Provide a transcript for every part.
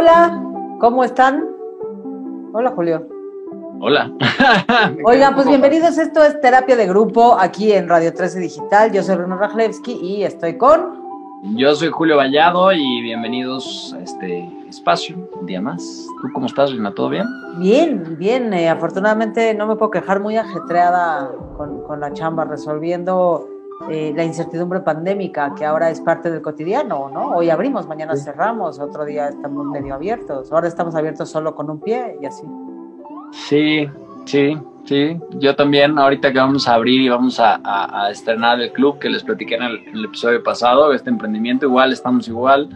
Hola, ¿cómo están? Hola, Julio. Hola. Oigan, pues bienvenidos. Esto es Terapia de Grupo aquí en Radio 13 Digital. Yo soy Bruno Rajlewski y estoy con. Yo soy Julio Vallado y bienvenidos a este espacio, un día más. ¿Tú cómo estás, Rina? ¿Todo bien? Bien, bien. Eh, afortunadamente no me puedo quejar muy ajetreada con, con la chamba, resolviendo eh, la incertidumbre pandémica que ahora es parte del cotidiano, ¿no? Hoy abrimos, mañana cerramos, otro día estamos medio abiertos, ahora estamos abiertos solo con un pie y así. Sí, sí, sí. Yo también, ahorita que vamos a abrir y vamos a, a, estrenar el club que les platiqué en el, episodio pasado, este emprendimiento, igual estamos igual.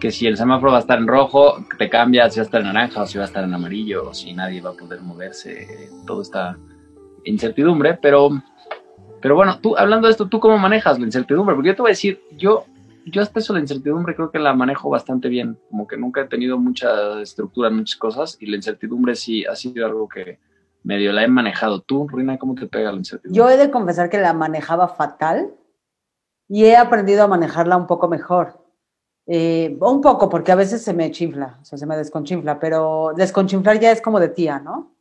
Que si el semáforo va a estar en rojo, te cambia si va a estar en naranja o si va a estar en amarillo, o si nadie va a poder moverse, todo esta incertidumbre, pero pero bueno, tú, hablando de esto, ¿tú cómo manejas la incertidumbre? Porque yo te voy a decir, yo, yo hasta eso la incertidumbre creo que la manejo bastante bien, como que nunca he tenido mucha estructura en muchas cosas y la incertidumbre sí ha sido algo que medio la he manejado. ¿Tú, Rina, cómo te pega la incertidumbre? Yo he de confesar que la manejaba fatal y he aprendido a manejarla un poco mejor. Eh, un poco, porque a veces se me chinfla, o sea, se me desconchinfla, pero desconchinflar ya es como de tía, ¿no?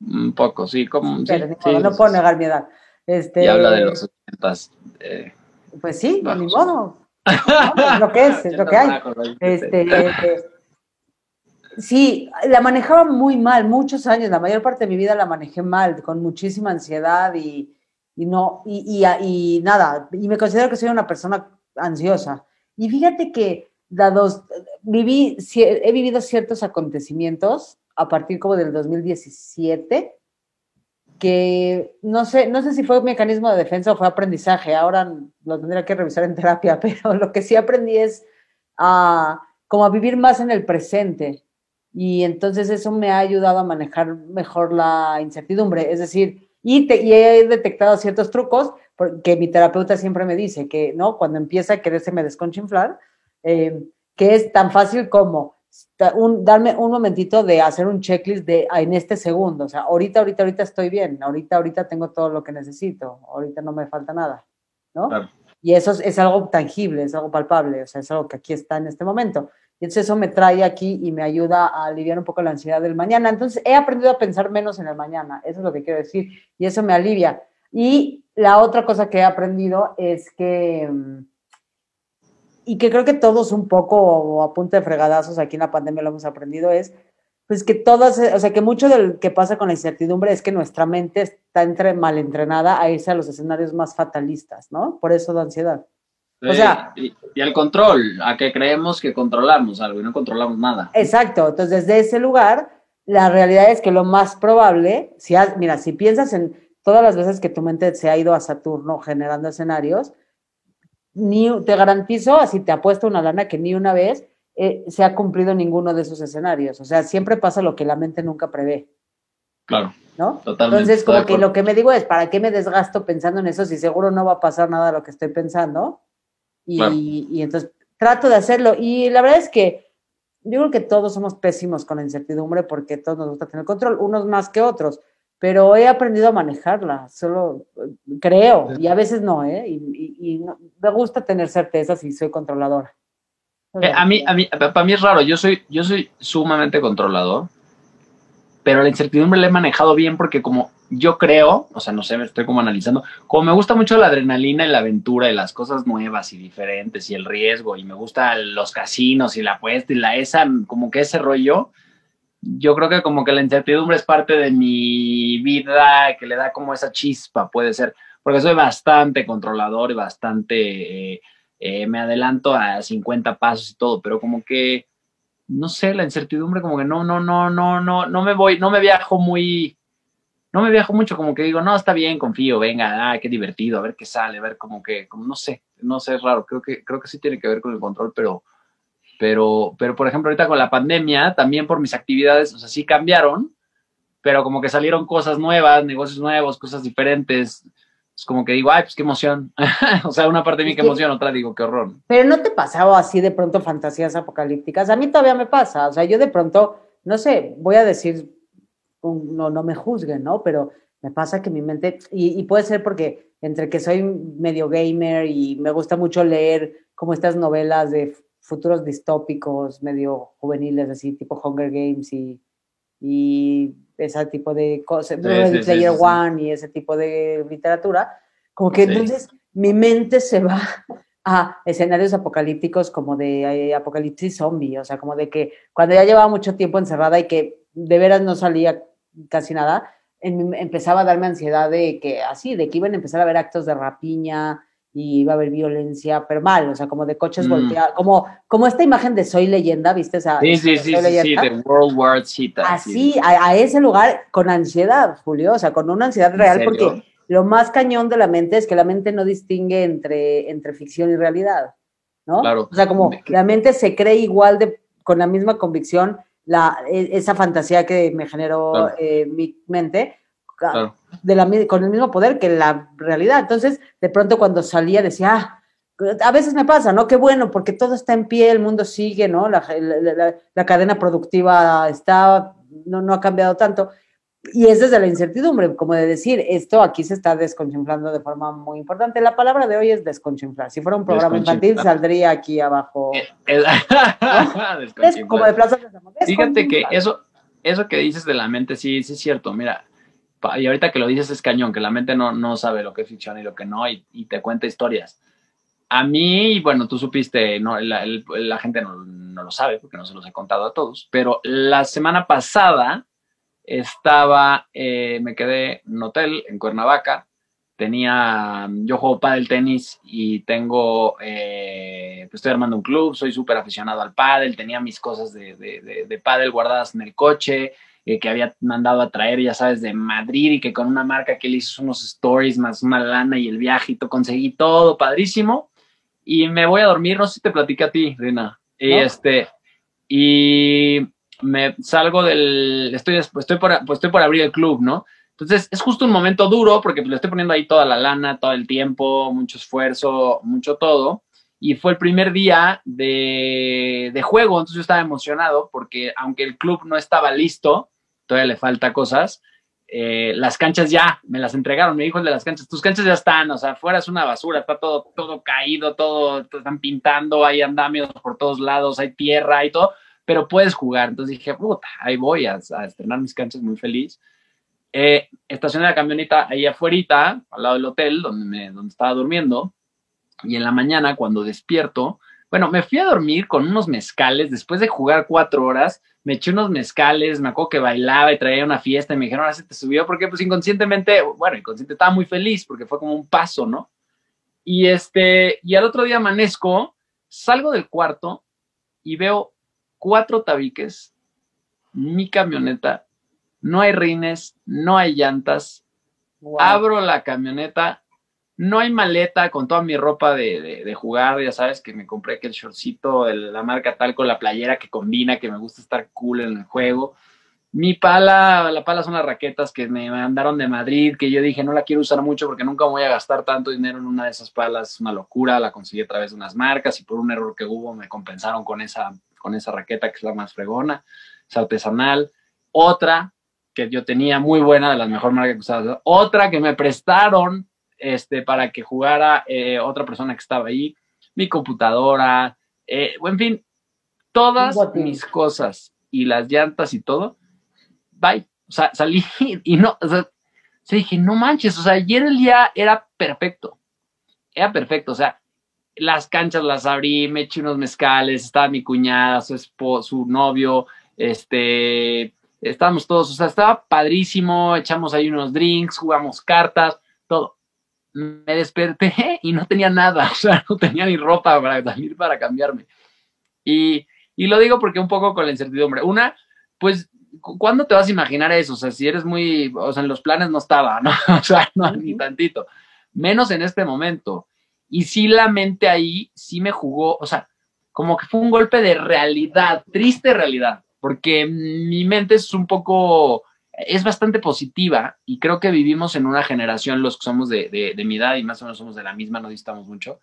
Un poco, sí, como... no puedo negar mi edad. Este, y habla de los 80. Eh, pues sí, ni modo. es lo que es, es lo que hay. Este, eh, sí, la manejaba muy mal, muchos años, la mayor parte de mi vida la manejé mal, con muchísima ansiedad y, y no, y, y, nada, y me considero que soy una persona ansiosa. Y fíjate que, dados, viví, he vivido ciertos acontecimientos a partir como del 2017 que no sé, no sé si fue un mecanismo de defensa o fue aprendizaje, ahora lo tendría que revisar en terapia, pero lo que sí aprendí es a, como vivir más en el presente y entonces eso me ha ayudado a manejar mejor la incertidumbre, es decir, y, he detectado ciertos trucos porque mi terapeuta siempre me dice que, ¿no? Cuando empieza a quererse me desconchinflar, eh, que es tan fácil como un, darme un momentito de hacer un checklist de en este segundo, o sea, ahorita, ahorita, ahorita estoy bien, ahorita, ahorita tengo todo lo que necesito, ahorita no me falta nada, ¿no? Y eso es, algo tangible, es algo palpable, o sea, es algo que aquí está en este momento. Y entonces eso me trae aquí y me ayuda a aliviar un poco la ansiedad del mañana. Entonces he aprendido a pensar menos en el mañana, eso es lo que quiero decir, y eso me alivia. Y la otra cosa que he aprendido es que mm, y que creo que todos un poco a punta de fregadazos aquí en la pandemia lo hemos aprendido es pues que todas, o sea, que mucho del que pasa con la incertidumbre es que nuestra mente está entre, mal entrenada a irse a los escenarios más fatalistas, ¿no? Por eso da ansiedad. o sea, y, y, al control, a que creemos que controlamos algo y no controlamos nada. Exacto, entonces desde ese lugar, la realidad es que lo más probable, si mira, si piensas en todas las veces que tu mente se ha ido a Saturno generando escenarios, ni, te garantizo, así te apuesto una lana, que ni una vez eh, se ha cumplido ninguno de esos escenarios. O sea, siempre pasa lo que la mente nunca prevé. Claro. ¿No? Totalmente. Entonces, como que lo que me digo es, ¿para qué me desgasto pensando en eso si seguro no va a pasar nada de lo que estoy pensando? Y, y entonces trato de hacerlo. Y la verdad es que yo creo que todos somos pésimos con la incertidumbre porque todos nos gusta tener control, unos más que otros pero he aprendido a manejarla, solo creo, y a veces no, ¿eh? Y, me gusta tener certezas y soy controladora. Eh, a mí, a mí, para mí es raro, yo soy, yo soy sumamente controlador, pero la incertidumbre la he manejado bien porque como yo creo, o sea, no sé, me estoy como analizando, como me gusta mucho la adrenalina y la aventura y las cosas nuevas y diferentes y el riesgo y me gustan los casinos y la apuesta y la esa, como que ese rollo, yo creo que como que la incertidumbre es parte de mi vida, que le da como esa chispa, puede ser, porque soy bastante controlador y bastante, eh, eh, me adelanto a 50 pasos y todo, pero como que, no sé, la incertidumbre como que no, no, no, no, no, no me voy, no me viajo muy, no me viajo mucho, como que digo, no, está bien, confío, venga, ah, qué divertido, a ver qué sale, a ver como que, como no sé, no sé, es raro, creo que, creo que sí tiene que ver con el control, pero pero, pero, por ejemplo, ahorita con la pandemia, también por mis actividades, o sea, sí cambiaron, pero como que salieron cosas nuevas, negocios nuevos, cosas diferentes. Es como que digo, ay, pues qué emoción. o sea, una parte de mí qué emoción, otra digo, qué horror. Pero no te pasaba así de pronto fantasías apocalípticas. A mí todavía me pasa. O sea, yo de pronto, no sé, voy a decir, no, no me juzguen, ¿no? Pero me pasa que mi mente, y, y puede ser porque entre que soy medio gamer y me gusta mucho leer como estas novelas de futuros distópicos, medio juveniles, así tipo Hunger Games y, y ese tipo de cosas, Player One y ese tipo de literatura, como que entonces mi mente se va a escenarios apocalípticos como de eh, apocalipsis zombie, o sea, como de que cuando ya llevaba mucho tiempo encerrada y que de veras no salía casi nada, empezaba a darme ansiedad de que así, de que iban a empezar a haber actos de rapiña y iba a haber violencia, pero mal, o sea, como de coches mm. volteados, como, como esta imagen de Soy Leyenda, ¿viste? Esa, sí, sí, sí, sí, de World War Z. Así, a, ese lugar con ansiedad, Julio, o sea, con una ansiedad real, porque lo más cañón de la mente es que la mente no distingue entre, entre ficción y realidad, ¿no? Claro. O sea, como la mente se cree igual de, con la misma convicción, la, e, esa fantasía que me generó eh, mi mente, de la, con el mismo poder que la realidad. Entonces, de pronto cuando salía decía, ah, a veces me pasa, ¿no? Qué bueno, porque todo está en pie, el mundo sigue, ¿no? La, la, cadena productiva está, no, no ha cambiado tanto. Y es desde la incertidumbre, como de decir, esto aquí se está desconchinflando de forma muy importante. La palabra de hoy es desconchinflar. Si fuera un programa infantil, saldría aquí abajo. Eh, es como de Plaza de Fíjate que eso, eso que dices de la mente, sí, sí es cierto. Mira, y ahorita que lo dices es cañón, que la mente no, no sabe lo que es ficción y lo que no, y, y te cuenta historias. A mí, bueno, tú supiste, no, la, la gente no, no, lo sabe porque no se los he contado a todos, pero la semana pasada estaba, eh, me quedé en un hotel en Cuernavaca, tenía, yo juego pádel tenis y tengo, eh, pues estoy armando un club, soy súper aficionado al pádel, tenía mis cosas de, de, de, pádel guardadas en el coche, eh, que había mandado a traer, ya sabes, de Madrid y que con una marca que le hizo unos stories más una lana y el viajito, conseguí todo padrísimo y me voy a dormir, no sé si te platicé a ti, Rina, y este, y me salgo del, estoy, estoy, por, pues estoy por abrir el club, ¿no? Entonces es justo un momento duro porque pues, le estoy poniendo ahí toda la lana, todo el tiempo, mucho esfuerzo, mucho todo. Y fue el primer día de, de juego, entonces yo estaba emocionado porque aunque el club no estaba listo, todavía le falta cosas, eh, las canchas ya, me las entregaron, me dijo el de las canchas, tus canchas ya están, o sea, fuera es una basura, está todo, todo caído, todo, están pintando, hay andamios por todos lados, hay tierra y todo, pero puedes jugar. Entonces dije, puta, ahí voy a, estrenar mis canchas muy feliz. Eh, estacioné la camioneta ahí afuera, al lado del hotel donde, me, donde estaba durmiendo, y en la mañana cuando despierto, bueno, me fui a dormir con unos mezcales, después de jugar cuatro horas, me eché unos mezcales, me acuerdo que bailaba y traía una fiesta y me dijeron, ahora se te subió, porque pues inconscientemente, bueno, inconsciente estaba muy feliz porque fue como un paso, ¿no? Y este, y al otro día amanezco, salgo del cuarto y veo cuatro tabiques, mi camioneta, no hay rines, no hay llantas. Abro la camioneta, no hay maleta con toda mi ropa de, jugar, ya sabes que me compré aquel shortcito de la marca tal con la playera que combina, que me gusta estar cool en el juego. Mi pala, la pala son las raquetas que me mandaron de Madrid, que yo dije no la quiero usar mucho porque nunca voy a gastar tanto dinero en una de esas palas, una locura, la conseguí a través de unas marcas y por un error que hubo me compensaron con esa con esa raqueta que es la más fregona, es artesanal. Otra que yo tenía muy buena, de las mejores marcas que usaba. Otra que me prestaron este, para que jugara eh, otra persona que estaba ahí. Mi computadora, eh, en fin, todas mis cosas y las llantas y todo, bye. O sea, salí y no, o sea, dije, no manches, o sea, ayer el día era perfecto. Era perfecto, o sea, las canchas las abrí, me eché unos mezcales, estaba mi cuñada, su esposo, su novio, este, estábamos todos, o sea, estaba padrísimo, echamos ahí unos drinks, jugamos cartas, todo. Me desperté y no tenía nada, o sea, no tenía ni ropa para salir para cambiarme. Y, y lo digo porque un poco con la incertidumbre. Una, pues, ¿cuándo te vas a imaginar eso? O sea, si eres muy, o sea, en los planes no estaba, ¿no? O sea, no, ni tantito. Menos en este momento. Y sí, la mente ahí sí me jugó, o sea, como que fue un golpe de realidad, triste realidad, porque mi mente es un poco, es bastante positiva y creo que vivimos en una generación, los que somos de, de, mi edad y más o menos somos de la misma, no distamos mucho,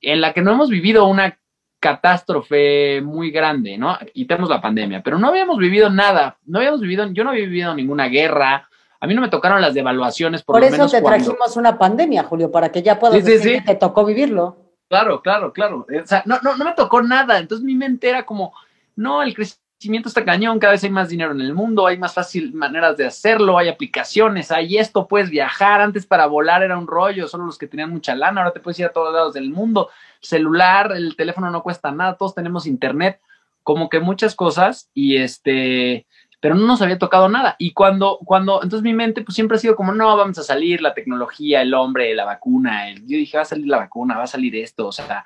en la que no hemos vivido una catástrofe muy grande, ¿no? Y tenemos la pandemia, pero no habíamos vivido nada, no habíamos vivido, yo no había vivido ninguna guerra, a mí no me tocaron las devaluaciones. Por, por eso te trajimos una pandemia, Julio, para que ya puedas decir que te tocó vivirlo. Claro, claro, claro. O sea, no, no, no me tocó nada. Entonces mi mente era como, no, el crecimiento está cañón, cada vez hay más dinero en el mundo, hay más fácil maneras de hacerlo, hay aplicaciones, hay esto, puedes viajar. Antes para volar era un rollo, solo los que tenían mucha lana, ahora te puedes ir a todos lados del mundo. Celular, el teléfono no cuesta nada, todos tenemos internet, como que muchas cosas y este, pero no nos había tocado nada. Y cuando, cuando, entonces mi mente pues siempre ha sido como, no, vamos a salir, la tecnología, el hombre, la vacuna. El, yo dije, va a salir la vacuna, va a salir esto, o sea,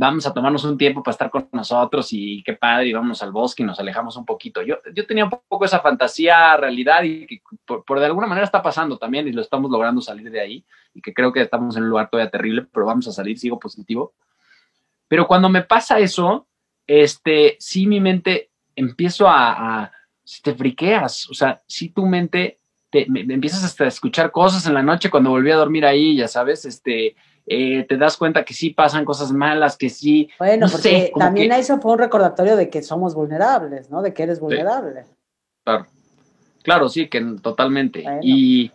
vamos a tomarnos un tiempo para estar con nosotros y qué padre, y vamos al bosque y nos alejamos un poquito. Yo, yo tenía un poco esa fantasía, realidad, y que por, por, de alguna manera está pasando también y lo estamos logrando salir de ahí, y que creo que estamos en un lugar todavía terrible, pero vamos a salir, sigo positivo. Pero cuando me pasa eso, este, sí mi mente empiezo a, a si te friqueas, o sea, si tu mente te, me, me empiezas hasta a escuchar cosas en la noche cuando volví a dormir ahí, ya sabes, este, eh, te das cuenta que sí pasan cosas malas, que sí. Bueno, no porque sé, también que... eso fue un recordatorio de que somos vulnerables, ¿no? De que eres vulnerable. Sí. Claro, claro, sí, que totalmente. Bueno. Y,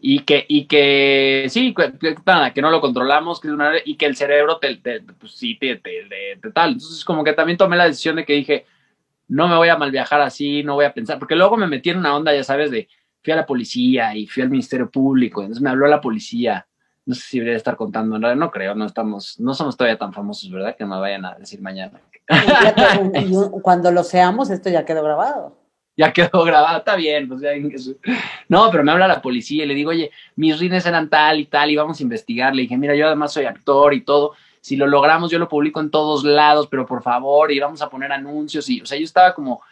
y que, y que sí, que, nada, que no lo controlamos, que una, y que el cerebro te, te pues sí, te, te, te, tal. Entonces, como que también tomé la decisión de que dije, no me voy a mal viajar así, no voy a pensar, porque luego me metí en una onda, ya sabes, de fui a la policía y fui al Ministerio Público, entonces me habló la policía. No sé si debería estar contando, no, no creo, no estamos, no somos todavía tan famosos, ¿verdad? Que me vayan a decir mañana. Cuando lo seamos, esto ya quedó grabado. Ya quedó grabado, está bien, pues ya, No, pero me habla la policía y le digo, oye, mis rines eran tal y tal, y vamos a investigar. Le dije, mira, yo además soy actor y todo si lo logramos, yo lo publico en todos lados, pero por favor, y vamos a poner anuncios. Y, o sea, yo estaba como,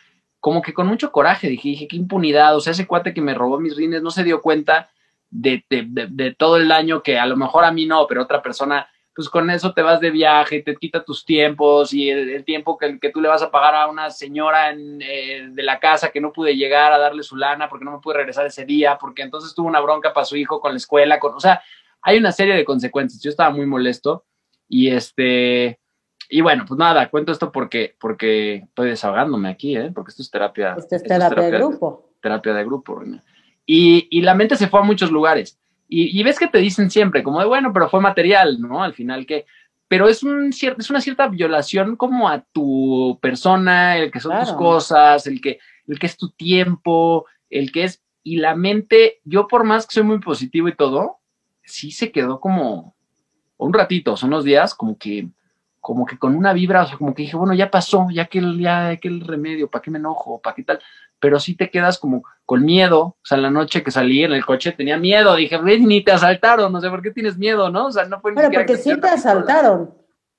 como que con mucho coraje, dije, dije, qué impunidad. O sea, ese cuate que me robó mis rines no se dio cuenta de, de, de, de todo el daño que a lo mejor a mí no, pero otra persona, pues con eso te vas de viaje, te quita tus tiempos y el, el tiempo que, que, tú le vas a pagar a una señora en, eh, de la casa que no pude llegar a darle su lana porque no me pude regresar ese día, porque entonces tuvo una bronca para su hijo con la escuela, con, o sea, hay una serie de consecuencias. Yo estaba muy molesto y este, y bueno, pues nada, cuento esto porque, porque estoy desahogándome aquí, ¿eh? porque esto es terapia. Esto es terapia, esto es terapia de grupo. Terapia de grupo. Y, y, la mente se fue a muchos lugares. Y, y, ves que te dicen siempre, como de bueno, pero fue material, ¿no? Al final que. Pero es, un cier es una cierta violación como a tu persona, el que son claro. tus cosas, el que, el que es tu tiempo, el que es. Y la mente, yo por más que soy muy positivo y todo, sí se quedó como, un ratito, son unos días como que, como que con una vibra, o sea, como que dije, bueno, ya pasó, ya que ya que el remedio, ¿para qué me enojo? ¿Para qué tal? Pero sí te quedas como con miedo, o sea, la noche que salí en el coche tenía miedo, dije, ni te asaltaron, no sé por qué tienes miedo, ¿no? O sea, no fue ni Pero porque sí te asaltaron.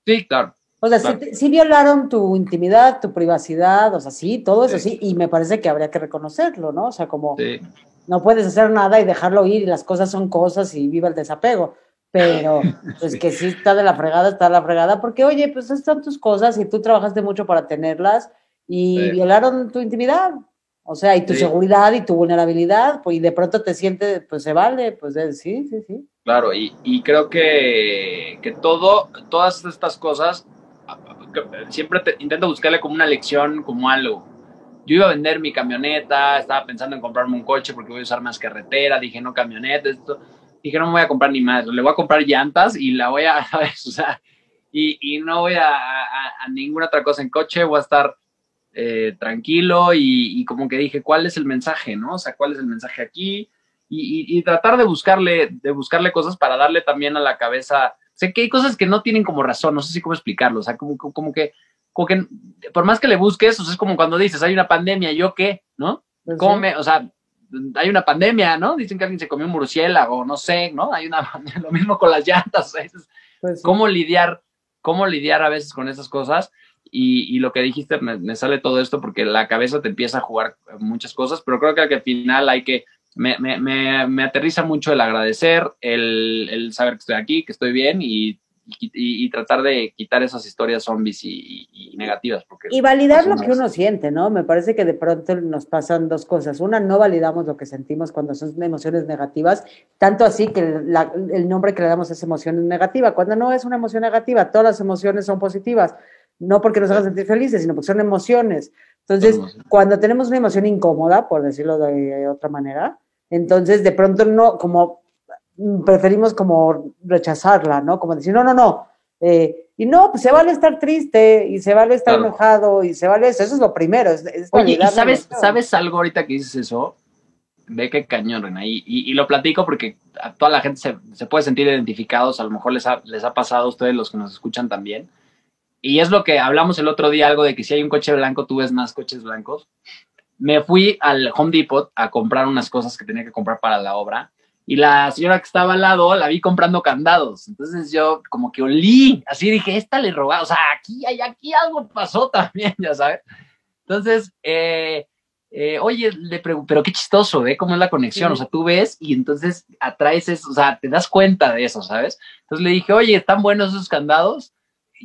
Sí, claro. O sea, claro. sí, sí, violaron tu intimidad, tu privacidad, o sea, sí, todo eso sí. sí, y me parece que habría que reconocerlo, ¿no? O sea, como sí. no puedes hacer nada y dejarlo ir y las cosas son cosas y viva el desapego pero pues que sí está de la fregada, está de la fregada, porque oye, pues están tus cosas y tú trabajaste mucho para tenerlas y violaron tu intimidad, o sea, y tu sí. seguridad y tu vulnerabilidad, pues y de pronto te sientes, pues se vale, pues sí, sí, sí. Claro, y, y creo que, que todo, todas estas cosas, siempre te, intento buscarle como una lección, como algo. Yo iba a vender mi camioneta, estaba pensando en comprarme un coche porque voy a usar más carretera, dije no camioneta, esto dije, no me voy a comprar ni más, le voy a comprar llantas y la voy a, ¿sabes? O sea, y, y no voy a, a, a, ninguna otra cosa en coche, voy a estar eh, tranquilo y, y, como que dije, ¿cuál es el mensaje, no? O sea, ¿cuál es el mensaje aquí? Y, y, tratar de buscarle, de buscarle cosas para darle también a la cabeza, sé que hay cosas que no tienen como razón, no sé si cómo explicarlo, o sea, como, como que, como que por más que le busques, o sea, es como cuando dices, hay una pandemia, ¿yo qué? ¿No? Pues ¿Cómo sí. o sea, hay una pandemia, ¿no? Dicen que alguien se comió un murciélago, no sé, ¿no? Hay una, lo mismo con las llantas, pues sí. ¿cómo lidiar, cómo lidiar a veces con esas cosas? Y, y lo que dijiste, me, me, sale todo esto porque la cabeza te empieza a jugar muchas cosas, pero creo que al final hay que, me, me, me, aterriza mucho el agradecer, el, el, saber que estoy aquí, que estoy bien y y, y, tratar de quitar esas historias zombies y, negativas. Porque y validar lo que uno siente, ¿no? Me parece que de pronto nos pasan dos cosas. Una, no validamos lo que sentimos cuando son emociones negativas, tanto así que la, el nombre que le damos es emoción negativa, cuando no es una emoción negativa, todas las emociones son positivas, no porque nos hagan sentir felices, sino porque son emociones. Entonces, cuando tenemos una emoción incómoda, por decirlo de otra manera, entonces de pronto no, como preferimos como rechazarla, ¿no? Como decir, no, no, no, Eh, y no, pues se vale estar triste y se vale estar enojado y se vale eso, eso es lo primero. Oye, ¿y sabes, sabes algo ahorita que dices eso? Ve que cañón, Rena, y, y, lo platico porque a toda la gente se, se, puede sentir identificados, a lo mejor les ha, les ha pasado a ustedes los que nos escuchan también. Y es lo que hablamos el otro día, algo de que si hay un coche blanco, tú ves más coches blancos. Me fui al Home Depot a comprar unas cosas que tenía que comprar para la obra y la señora que estaba al lado la vi comprando candados. Entonces yo como que olí, así dije, esta le robaba, o sea, aquí, aquí algo pasó también, ya sabes. Entonces, eh, eh, oye, le pero qué chistoso, ¿eh? ¿Cómo es la conexión? O sea, tú ves y entonces atraes eso, o sea, te das cuenta de eso, ¿sabes? Entonces le dije, oye, ¿están buenos esos candados?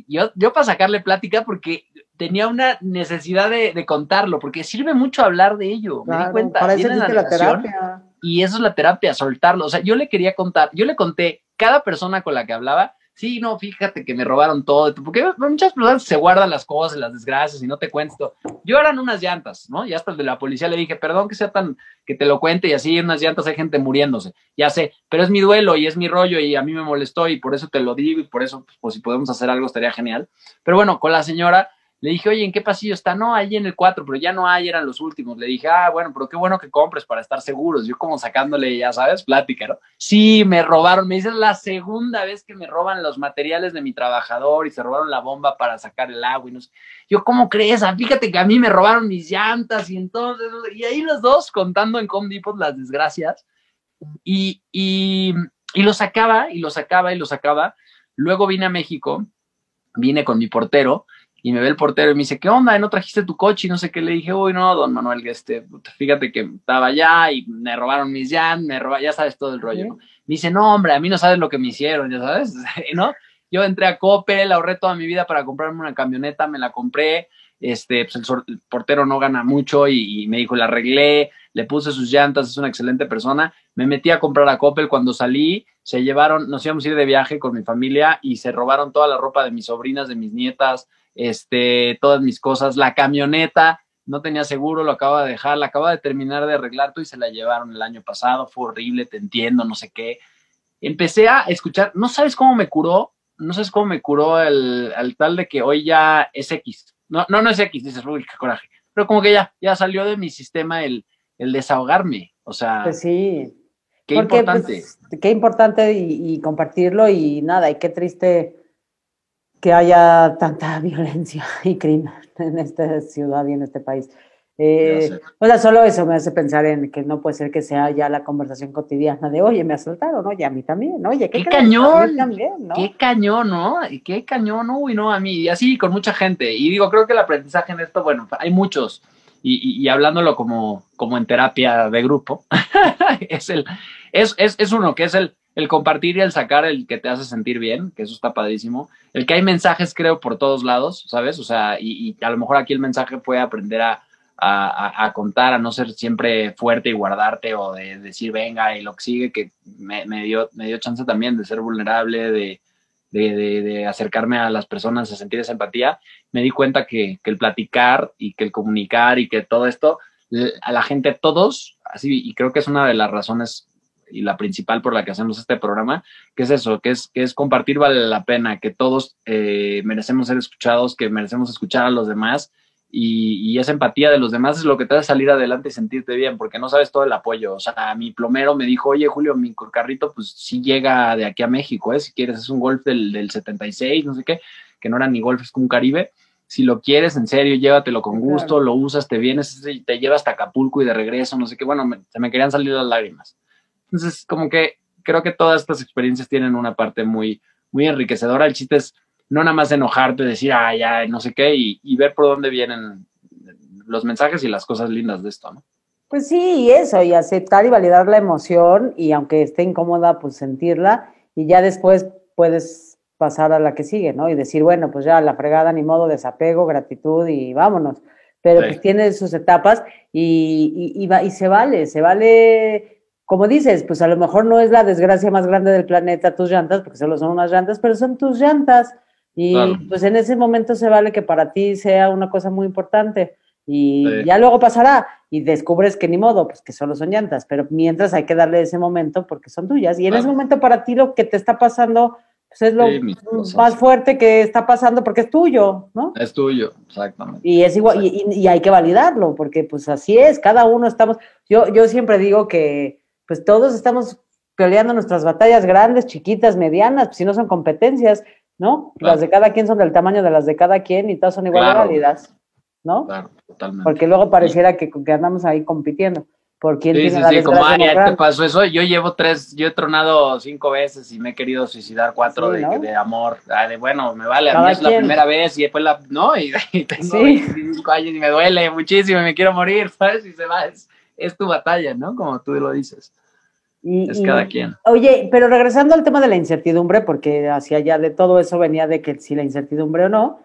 Yo, yo para sacarle plática, porque tenía una necesidad de, contarlo, porque sirve mucho hablar de ello. me di cuenta. Para eso la, la terapia. Y eso es la terapia, soltarlo. O sea, yo le quería contar, yo le conté cada persona con la que hablaba, sí, no, fíjate que me robaron todo, porque muchas personas se guardan las cosas, las desgracias y no te cuento. Yo eran unas llantas, ¿no? Y hasta el de la policía le dije, perdón que sea tan, que te lo cuente y así unas llantas hay gente muriéndose, ya sé, pero es mi duelo y es mi rollo y a mí me molestó y por eso te lo digo y por eso, pues si podemos hacer algo estaría genial. Pero bueno, con la señora le dije, oye, ¿en qué pasillo está? No, ahí en el 4, pero ya no hay, eran los últimos. Le dije, ah, bueno, pero qué bueno que compres para estar seguros. Yo como sacándole, ya sabes, plática, ¿no? Sí, me robaron. Me dicen la segunda vez que me roban los materiales de mi trabajador y se robaron la bomba para sacar el agua y no sé. Yo, ¿cómo crees? Ah, fíjate que a mí me robaron mis llantas y entonces, y ahí los dos contando en Home Depot las desgracias. Y, y, y lo sacaba y lo sacaba y lo sacaba. Luego vine a México, vine con mi portero y me ve el portero y me dice, ¿qué onda? ¿No trajiste tu coche? Y no sé qué. Le dije, uy, no, don Manuel, este, fíjate que estaba allá y me robaron mis llantas, me robaron, ya sabes todo el rollo. Me dice, no, hombre, a mí no sabes lo que me hicieron, ya sabes, ¿no? Yo entré a Coppel, ahorré toda mi vida para comprarme una camioneta, me la compré, este, pues el, portero no gana mucho y, me dijo, la arreglé, le puse sus llantas, es una excelente persona. Me metí a comprar a Coppel, cuando salí, se llevaron, nos íbamos a ir de viaje con mi familia y se robaron toda la ropa de mis sobrinas, de mis nietas, este, todas mis cosas, la camioneta, no tenía seguro, lo acaba de dejar, la acaba de terminar de arreglar tú y se la llevaron el año pasado, fue horrible, te entiendo, no sé qué. Empecé a escuchar, no sabes cómo me curó, no sabes cómo me curó el, tal de que hoy ya es X. No, no, no es X, dices, uy, qué coraje. Pero como que ya, ya salió de mi sistema el, el desahogarme. O sea, pues sí. Qué pues, importante. qué importante y, y, compartirlo y nada, y qué triste que haya tanta violencia y crimen en esta ciudad y en este país. Eh, o sea, solo eso me hace pensar en que no puede ser que sea ya la conversación cotidiana de, oye, me asaltaron, oye, a mí también, oye, qué, cañón, qué cañón, ¿no? Qué cañón, uy, no, a mí, y así con mucha gente. Y digo, creo que el aprendizaje en esto, bueno, hay muchos, y, y, hablándolo como, como en terapia de grupo, es, el, es, es, es uno que es el, el compartir y el sacar el que te hace sentir bien, que eso está padrísimo. El que hay mensajes, creo, por todos lados, ¿sabes? O sea, y, a lo mejor aquí el mensaje puede aprender a, contar, a no ser siempre fuerte y guardarte o de, decir venga y lo que sigue, que me, dio, me dio chance también de ser vulnerable, de, de, acercarme a las personas, a sentir esa empatía. Me di cuenta que, que el platicar y que el comunicar y que todo esto, a la gente, todos, así, y creo que es una de las razones y la principal por la que hacemos este programa, que es eso, que es, que es compartir vale la pena, que todos eh, merecemos ser escuchados, que merecemos escuchar a los demás y, esa empatía de los demás es lo que te hace salir adelante y sentirte bien, porque no sabes todo el apoyo. O sea, mi plomero me dijo, oye Julio, mi carrito pues sí llega de aquí a México, ¿eh? si quieres es un Golf del, del 76, no sé qué, que no era ni Golf, es como un Caribe si lo quieres en serio, llévatelo con gusto, lo usas, te vienes, te llevas hasta Acapulco y de regreso, no sé qué. Bueno, se me querían salir las lágrimas. Entonces, como que creo que todas estas experiencias tienen una parte muy, muy enriquecedora. El chiste es no nada más enojarte, decir, ay, ay, no sé qué, y, ver por dónde vienen los mensajes y las cosas lindas de esto, ¿no? Pues sí, y eso, y aceptar y validar la emoción, y aunque esté incómoda, pues sentirla, y ya después puedes pasar a la que sigue, ¿no? Y decir, bueno, pues ya la fregada, ni modo, desapego, gratitud y vámonos. Pero pues tiene sus etapas y, y, y, y se vale, se vale como dices, pues a lo mejor no es la desgracia más grande del planeta tus llantas, porque solo son unas llantas, pero son tus llantas. Y pues en ese momento se vale que para ti sea una cosa muy importante. Y ya luego pasará y descubres que ni modo, pues que solo son llantas, pero mientras hay que darle ese momento porque son tuyas. Y en ese momento para ti lo que te está pasando, pues es lo más fuerte que está pasando porque es tuyo, ¿no? Es tuyo, exactamente. Y es igual, y, hay que validarlo, porque pues así es, cada uno estamos, yo, yo siempre digo que pues todos estamos peleando nuestras batallas grandes, chiquitas, medianas, pues si no son competencias, ¿no? Las de cada quien son del tamaño de las de cada quien y todas son igual de válidas, ¿no? Claro, totalmente. Porque luego pareciera que, que andamos ahí compitiendo por quién sí, sí, sí, como te pasó eso. Yo llevo tres, yo he tronado cinco veces y me he querido suicidar cuatro de, de, amor. Ah, de bueno, me vale, a mí es la primera vez y después la, no, y, tengo cinco años y me duele muchísimo y me quiero morir, ¿sabes? Y se va, es, es tu batalla, ¿no? Como tú lo dices. es cada quien. Oye, pero regresando al tema de la incertidumbre, porque hacia allá de todo eso venía de que si la incertidumbre o no,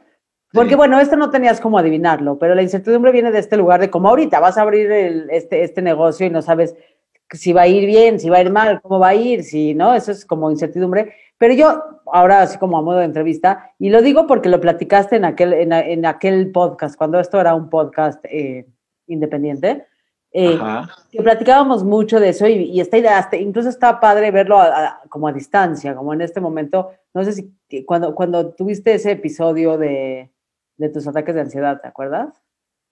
porque bueno, esto no tenías como adivinarlo, pero la incertidumbre viene de este lugar de como ahorita vas a abrir este, este negocio y no sabes si va a ir bien, si va a ir mal, cómo va a ir, si no, eso es como incertidumbre. Pero yo, ahora así como a modo de entrevista, y lo digo porque lo platicaste en aquel, en, aquel podcast, cuando esto era un podcast eh, independiente, eh, que platicábamos mucho de eso y, y esta idea, incluso está padre verlo como a distancia, como en este momento, no sé si cuando, cuando tuviste ese episodio de, de tus ataques de ansiedad, ¿te acuerdas?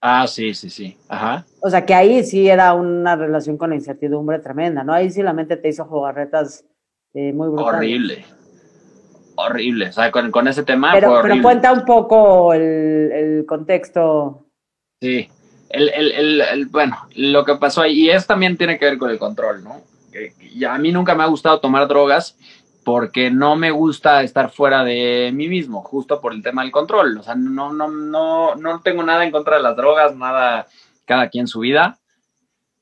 Ah, sí, sí, sí. Ajá. O sea, que ahí sí era una relación con la incertidumbre tremenda, ¿no? Ahí sí la mente te hizo jugarretas eh, muy brutales. Horrible. Horrible. O sea, con, ese tema. Pero, pero cuenta un poco el, contexto. Sí. El, el, el, bueno, lo que pasó ahí, y eso también tiene que ver con el control, ¿no? Que, a mí nunca me ha gustado tomar drogas porque no me gusta estar fuera de mí mismo, justo por el tema del control. O sea, no, no, no, no tengo nada en contra de las drogas, nada, cada quien su vida.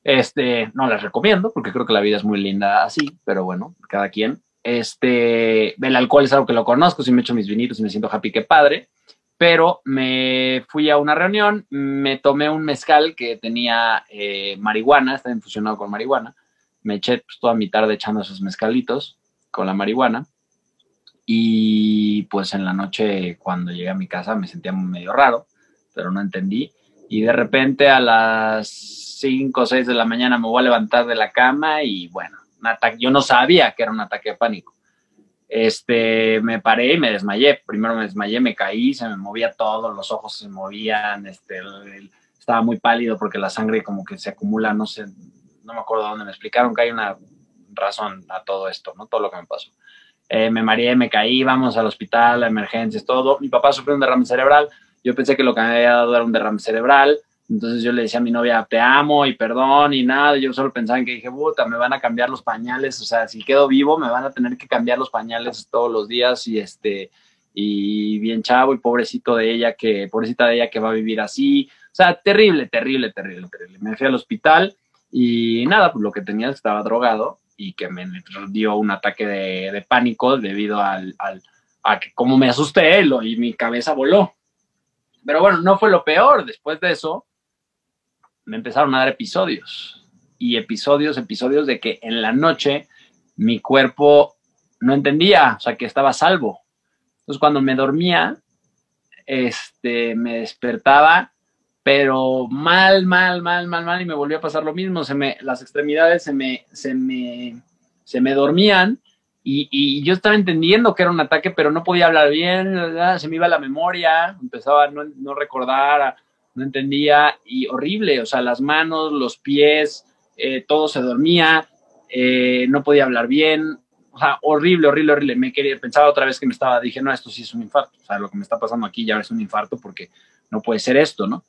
Este, no las recomiendo porque creo que la vida es muy linda así, pero bueno, cada quien. Este, el alcohol es algo que lo conozco, si me echo mis vinitos y me siento happy, que padre. Pero me fui a una reunión, me tomé un mezcal que tenía eh, marihuana, está infusionado con marihuana. Me eché pues, toda mi tarde echando esos mezcalitos con la marihuana. Y pues en la noche cuando llegué a mi casa me sentía medio raro, pero no entendí. Y de repente a las 5 o 6 de la mañana me voy a levantar de la cama y bueno, ataque, yo no sabía que era un ataque de pánico. Este, me paré y me desmayé. Primero me desmayé, me caí, se me movía todo, los ojos se movían, este, estaba muy pálido porque la sangre como que se acumula, no sé, no me acuerdo dónde me explicaron que hay una razón a todo esto, ¿no? Todo lo que me pasó. Eh, me mareé, me caí, vamos al hospital, emergencias, todo. Mi papá sufrió un derrame cerebral. Yo pensé que lo que me había dado era un derrame cerebral. Entonces yo le decía a mi novia, te amo y perdón y nada. Yo solo pensaba en que dije, puta, me van a cambiar los pañales. O sea, si quedo vivo, me van a tener que cambiar los pañales todos los días y este, y bien chavo y pobrecito de ella que, pobrecita de ella que va a vivir así. O sea, terrible, terrible, terrible, terrible. Me fui al hospital y nada, pues lo que tenía estaba drogado y que me dio un ataque de, pánico debido al, a que como me asusté y mi cabeza voló. Pero bueno, no fue lo peor. Después de eso, me empezaron a dar episodios. Y episodios, episodios de que en la noche mi cuerpo no entendía, o sea, que estaba salvo. Entonces, cuando me dormía, este, me despertaba pero mal, mal, mal, mal, mal, y me volvió a pasar lo mismo, se me, las extremidades se me, se me, se me dormían, y, y, yo estaba entendiendo que era un ataque, pero no podía hablar bien, se me iba la memoria, empezaba a no, no recordar, no entendía, y horrible, o sea, las manos, los pies, eh, todo se dormía, eh, no podía hablar bien, o sea, horrible, horrible, horrible. Me quería, pensaba otra vez que me estaba, dije, no, esto sí es un infarto, o sea, lo que me está pasando aquí ya es un infarto porque no puede ser esto, ¿no?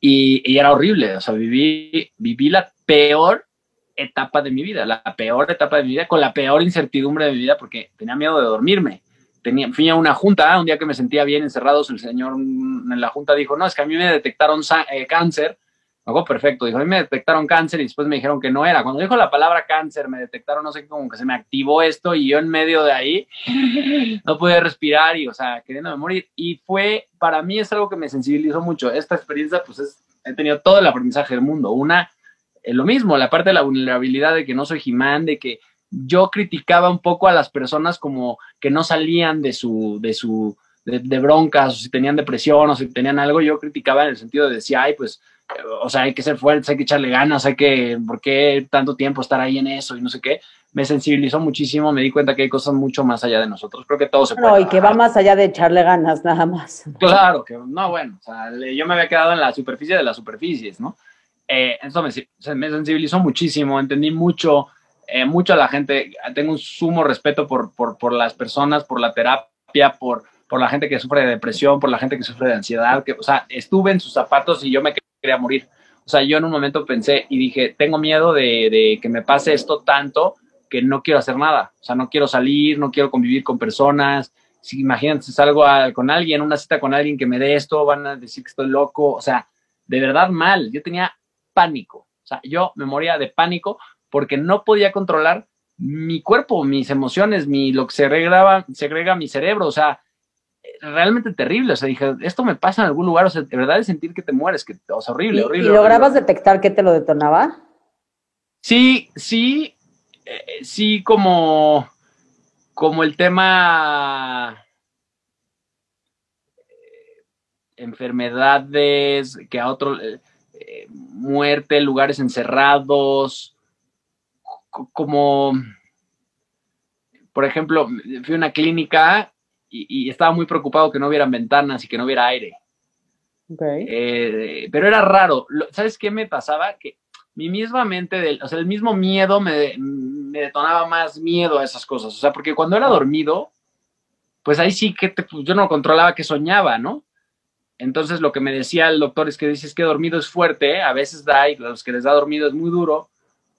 Y, era horrible, o sea, viví, viví la peor etapa de mi vida, la peor etapa de mi vida, con la peor incertidumbre de mi vida, porque tenía miedo de dormirme. Tenía, fui a una junta, un día que me sentía bien encerrados, el señor en la junta dijo, no, es que a mí me detectaron eh, cáncer algo perfecto. Dijo, a mí me detectaron cáncer y después me dijeron que no era. Cuando dijo la palabra cáncer, me detectaron, no sé, como que se me activó esto y yo en medio de ahí no pude respirar y, o sea, queriéndome morir. Y fue, para mí es algo que me sensibilizó mucho. Esta experiencia, pues es, he tenido todo el aprendizaje del mundo. Una, eh, lo mismo, la parte de la vulnerabilidad de que no soy Jimán, de que yo criticaba un poco a las personas como que no salían de su, de su, de, broncas, o si tenían depresión, o si tenían algo, yo criticaba en el sentido de decir, ay, pues o sea, hay que ser fuertes, hay que echarle ganas, hay que, ¿por qué tanto tiempo estar ahí en eso y no sé qué? Me sensibilizó muchísimo, me di cuenta que hay cosas mucho más allá de nosotros. Creo que todo se puede. No, y que va más allá de echarle ganas, nada más. Claro, que no, bueno, o sea, yo me había quedado en la superficie de las superficies, ¿no? Eh, entonces me, me, sensibilizó muchísimo, entendí mucho, eh, mucho a la gente, tengo un sumo respeto por, por, por las personas, por la terapia, por, por la gente que sufre de depresión, por la gente que sufre de ansiedad, que, o sea, estuve en sus zapatos y yo me quería morir. O sea, yo en un momento pensé y dije, tengo miedo de, que me pase esto tanto que no quiero hacer nada. O sea, no quiero salir, no quiero convivir con personas. Si imagínate, salgo con alguien, una cita con alguien que me dé esto, van a decir que estoy loco. O sea, de verdad mal. Yo tenía pánico. O sea, yo me moría de pánico porque no podía controlar mi cuerpo, mis emociones, mi, lo que se agrega, se agrega mi cerebro. O sea, realmente terrible. O sea, dije, esto me pasa en algún lugar. O sea, de verdad es sentir que te mueres, que, o sea, horrible, horrible. ¿Y lograbas detectar qué te lo detonaba? Sí, sí, eh, sí, como, como el tema eh, enfermedades, que a otro, eh, muerte, lugares encerrados, como, por ejemplo, fui a una clínica y, estaba muy preocupado que no hubieran ventanas y que no hubiera aire. Eh, pero era raro. ¿Sabes qué me pasaba? Que mi misma mente, o sea, el mismo miedo me, detonaba más miedo a esas cosas. O sea, porque cuando era dormido, pues ahí sí que pues, yo no controlaba que soñaba, ¿no? Entonces lo que me decía el doctor es que dices que dormido es fuerte, a veces da y los que les da dormido es muy duro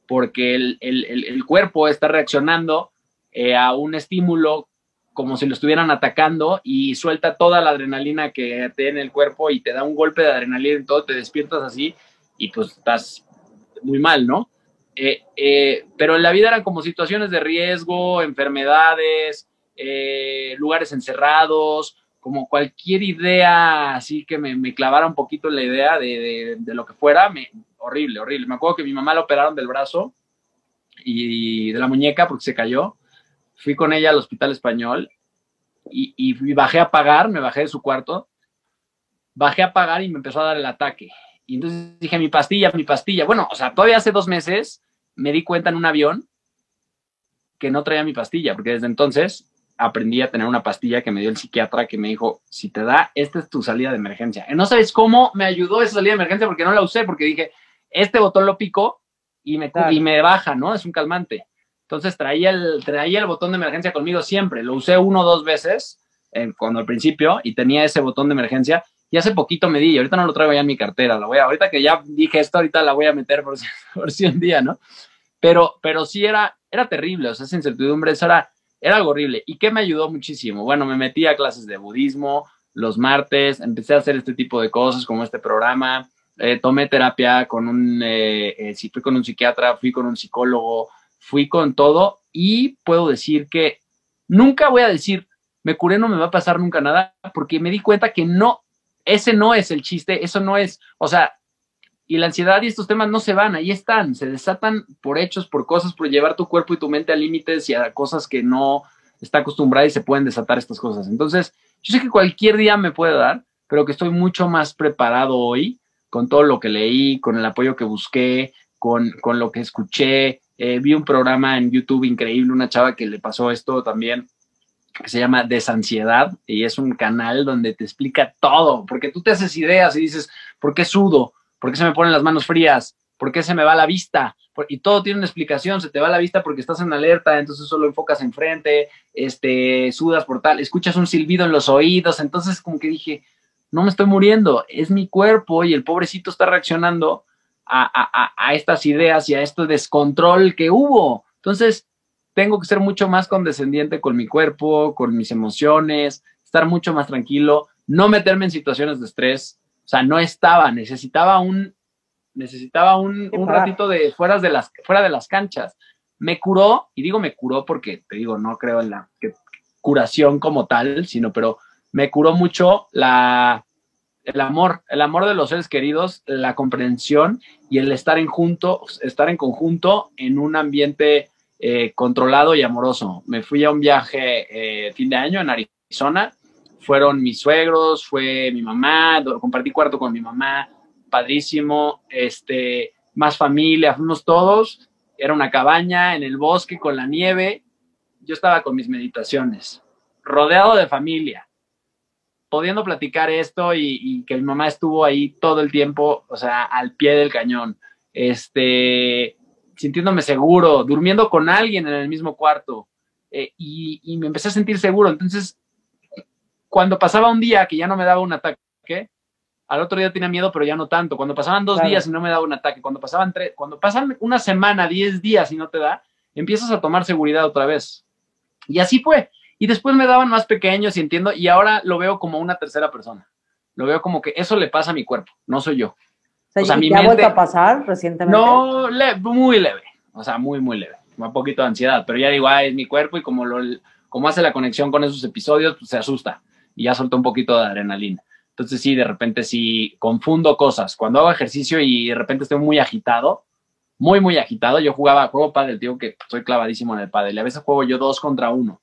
porque el, cuerpo está reaccionando eh, a un estímulo como si lo estuvieran atacando y suelta toda la adrenalina que tiene el cuerpo y te da un golpe de adrenalina y todo, te despiertas así y pues estás muy mal, ¿no? Eh, eh, pero en la vida eran como situaciones de riesgo, enfermedades, lugares encerrados, como cualquier idea así que me, clavara un poquito en la idea de, lo que fuera, me, horrible, horrible. Me acuerdo que mi mamá la operaron del brazo y de la muñeca porque se cayó fui con ella al hospital español y, bajé a pagar, me bajé de su cuarto, bajé a pagar y me empezó a dar el ataque. Y entonces dije, mi pastilla, mi pastilla. Bueno, o sea, todavía hace dos meses me di cuenta en un avión que no traía mi pastilla, porque desde entonces aprendí a tener una pastilla que me dio el psiquiatra que me dijo, si te da, esta es tu salida de emergencia. Y no sabes cómo me ayudó esa salida de emergencia porque no la usé, porque dije, este botón lo pico y me, y me baja, ¿no? Es un calmante. Entonces traía el, traía el botón de emergencia conmigo siempre. Lo usé uno o dos veces cuando al principio y tenía ese botón de emergencia. Y hace poquito me di, y ahorita no lo traigo ya en mi cartera. La voy a, ahorita que ya dije esto, ahorita la voy a meter por, por si un día, ¿no? Pero, pero sí era, era terrible, o sea, esa incertidumbre, eso era, era algo horrible. ¿Y qué me ayudó muchísimo? Bueno, me metí a clases de budismo los martes, empecé a hacer este tipo de cosas como este programa, eh, tomé terapia con un, eh, eh, fui con un psiquiatra, fui con un psicólogo, fui con todo y puedo decir que nunca voy a decir, me curé, no me va a pasar nunca nada, porque me di cuenta que no, ese no es el chiste, eso no es, o sea, y la ansiedad y estos temas no se van, ahí están, se desatan por hechos, por cosas, por llevar tu cuerpo y tu mente a límites y a cosas que no está acostumbrada y se pueden desatar estas cosas. Entonces, yo sé que cualquier día me puede dar, pero que estoy mucho más preparado hoy con todo lo que leí, con el apoyo que busqué, con, con lo que escuché, eh, vi un programa en YouTube increíble, una chava que le pasó esto también, que se llama Desansiedad, y es un canal donde te explica todo, porque tú te haces ideas y dices, ¿por qué sudo? ¿Por qué se me ponen las manos frías? ¿Por qué se me va la vista? Y todo tiene una explicación, se te va la vista porque estás en alerta, entonces solo enfocas enfrente, este, sudas por tal, escuchas un silbido en los oídos, entonces como que dije, no me estoy muriendo, es mi cuerpo y el pobrecito está reaccionando a, estas ideas y a este descontrol que hubo. Entonces, tengo que ser mucho más condescendiente con mi cuerpo, con mis emociones, estar mucho más tranquilo, no meterme en situaciones de estrés. O sea, no estaba, necesitaba un, necesitaba un, ratito de fuera de, las, fuera de las canchas. Me curó, y digo me curó porque te digo, no creo en la curación como tal, sino, pero me curó mucho la, el amor, el amor de los seres queridos, la comprensión y el estar en junto, estar en conjunto en un ambiente eh, controlado y amoroso. Me fui a un viaje eh, fin de año en Arizona, fueron mis suegros, fue mi mamá, compartí cuarto con mi mamá, padrísimo, este, más familia, fuimos todos, era una cabaña en el bosque con la nieve, yo estaba con mis meditaciones, rodeado de familia, pudiendo platicar esto y, que mi mamá estuvo ahí todo el tiempo, o sea, al pie del cañón, este, sintiéndome seguro, durmiendo con alguien en el mismo cuarto, eh, y, y me empecé a sentir seguro, entonces, cuando pasaba un día que ya no me daba un ataque, al otro día tenía miedo, pero ya no tanto. Cuando pasaban dos días y no me daba un ataque, cuando pasaban tres, cuando pasan una semana, diez días y no te da, empiezas a tomar seguridad otra vez. Y así fue. Y después me daban más pequeños y entiendo, y ahora lo veo como una tercera persona. Lo veo como que eso le pasa a mi cuerpo, no soy yo. O sea, ¿y ha vuelto a pasar recientemente? No, muy leve, o sea, muy, muy leve. Un poquito de ansiedad, pero ya digo, ah, es mi cuerpo y como, lo, como hace la conexión con esos episodios, pues se asusta y ya soltó un poquito de adrenalina. Entonces sí, de repente sí confundo cosas. Cuando hago ejercicio y de repente estoy muy agitado, muy, muy agitado, yo jugaba, juego pádel, digo que soy clavadísimo en el pádel y a veces juego yo dos contra uno.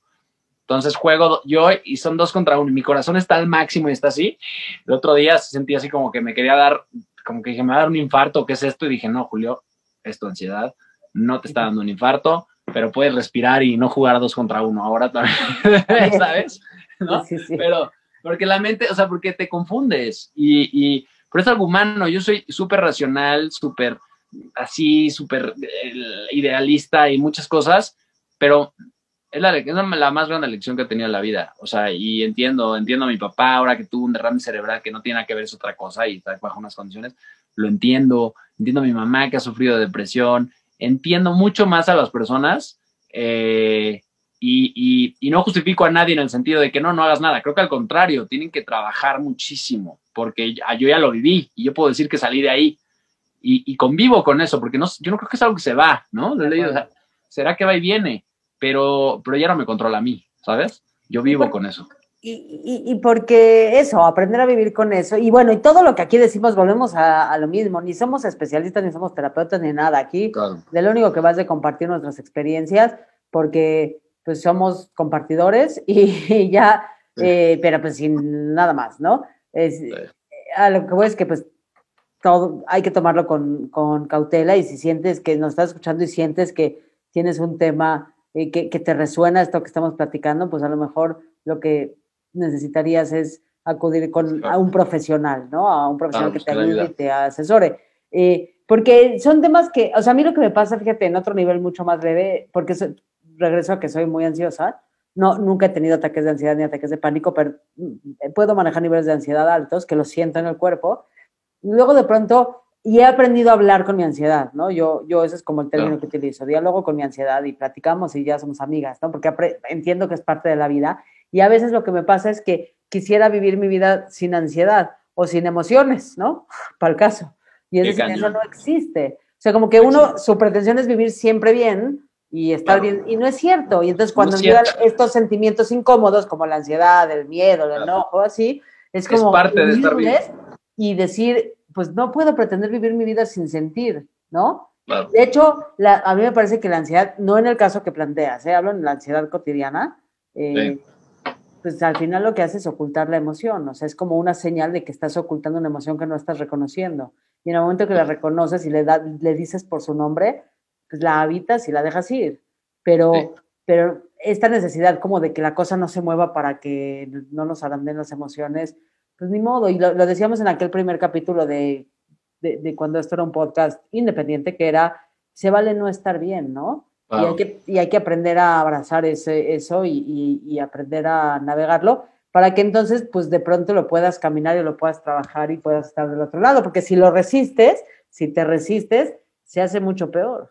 Entonces juego yo y son dos contra uno mi corazón está al máximo y está así. El otro día sentí así como que me quería dar, como que dije, me va a dar un infarto, ¿qué es esto? Y dije, no, Julio, es tu ansiedad, no te está dando un infarto, pero puedes respirar y no jugar dos contra uno. Ahora también, ¿sabes? ¿No? Sí, sí. Pero porque la mente, o sea, porque te confundes y, y pero es algo humano. Yo soy súper racional, súper así, súper eh, idealista y muchas cosas, pero es la, es la más grande lección que he tenido en la vida. O sea, y entiendo, entiendo a mi papá ahora que tuvo un derrame cerebral que no tiene nada que ver, es otra cosa y está bajo unas condiciones. Lo entiendo. Entiendo a mi mamá que ha sufrido depresión. Entiendo mucho más a las personas. Eh, y, y, no justifico a nadie en el sentido de que no, no hagas nada. Creo que al contrario, tienen que trabajar muchísimo, porque yo ya lo viví y yo puedo decir que salí de ahí y, y convivo con eso, porque no, yo no creo que es algo que se va, ¿no? será que va y viene, pero, pero ya no me controla a mí, ¿sabes? Yo vivo con eso. Y, y, porque eso, aprender a vivir con eso. Y bueno, y todo lo que aquí decimos, volvemos a, a lo mismo. Ni somos especialistas, ni somos terapeutas, ni nada. Aquí, de lo único que vas de compartir nuestras experiencias, porque pues somos compartidores y, ya, eh, pero pues sin nada más, ¿no? Es, A lo que voy es que pues todo hay que tomarlo con, con, cautela y si sientes que nos estás escuchando y sientes que tienes un tema eh, que, que, te resuena esto que estamos platicando, pues a lo mejor lo que necesitarías es acudir con, a un profesional, ¿no? A un profesional que te ayude y te asesore. Eh, porque son temas que, o sea, a mí lo que me pasa, fíjate, en otro nivel mucho más breve, porque regreso a que soy muy ansiosa. No, nunca he tenido ataques de ansiedad ni ataques de pánico, pero mm, puedo manejar niveles de ansiedad altos, que lo siento en el cuerpo. Luego de pronto, y he aprendido a hablar con mi ansiedad, ¿no? Yo, yo ese es como el término que utilizo, diálogo con mi ansiedad y platicamos y ya somos amigas, ¿no? Porque entiendo que es parte de la vida. Y a veces lo que me pasa es que quisiera vivir mi vida sin ansiedad o sin emociones, ¿no? Para el caso. Y eso no existe. O sea, como que uno, su pretensión es vivir siempre bien, y estar bien. Y no es cierto. Y entonces cuando llegan estos sentimientos incómodos como la ansiedad, el miedo, el enojo, así, es como es parte de estar bien. y decir, pues no puedo pretender vivir mi vida sin sentir, ¿no? De hecho, la, a mí me parece que la ansiedad, no en el caso que planteas, ¿eh? hablo en la ansiedad cotidiana, eh, pues al final lo que hace es ocultar la emoción, o sea, es como una señal de que estás ocultando una emoción que no estás reconociendo. Y en el momento que la reconoces y le, da, le dices por su nombre, pues la habitas y la dejas ir. Pero, pero esta necesidad como de que la cosa no se mueva para que no nos aranden las emociones, pues ni modo. Y lo, decíamos en aquel primer capítulo de, de, cuando esto era un podcast independiente, que era, se vale no estar bien, ¿no? Y, hay que, y hay que aprender a abrazar ese, eso y, y, aprender a navegarlo para que entonces, pues de pronto lo puedas caminar y lo puedas trabajar y puedas estar del otro lado, porque si lo resistes, si te resistes, se hace mucho peor.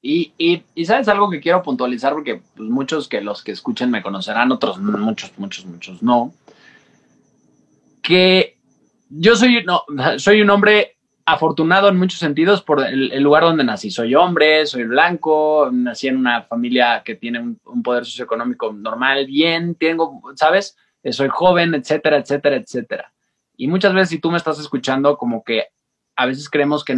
Y, y, y, sabes algo que quiero puntualizar, porque pues, muchos que los que escuchen me conocerán, otros muchos, muchos, muchos no. Que yo soy, no, soy un hombre afortunado en muchos sentidos por el, lugar donde nací. Soy hombre, soy blanco, nací en una familia que tiene un, un poder socioeconómico normal, bien, tengo, ¿sabes? Soy joven, etcétera, etcétera, etcétera. Y muchas veces si tú me estás escuchando, como que a veces creemos que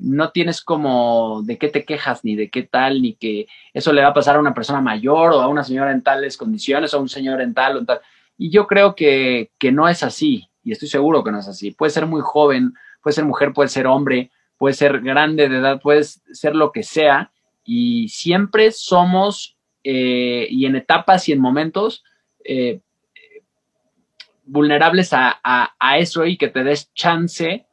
no tienes como de qué te quejas, ni de qué tal, ni que eso le va a pasar a una persona mayor o a una señora en tales condiciones o a un señor en tal o en tal. Y yo creo que, que no es así. y estoy seguro que no es así. Puede ser muy joven, puede ser mujer, puede ser hombre, puede ser grande de edad, puede ser lo que sea, y siempre somos, eh, y en etapas y en momentos, eh, vulnerables a, a, eso y que te des chance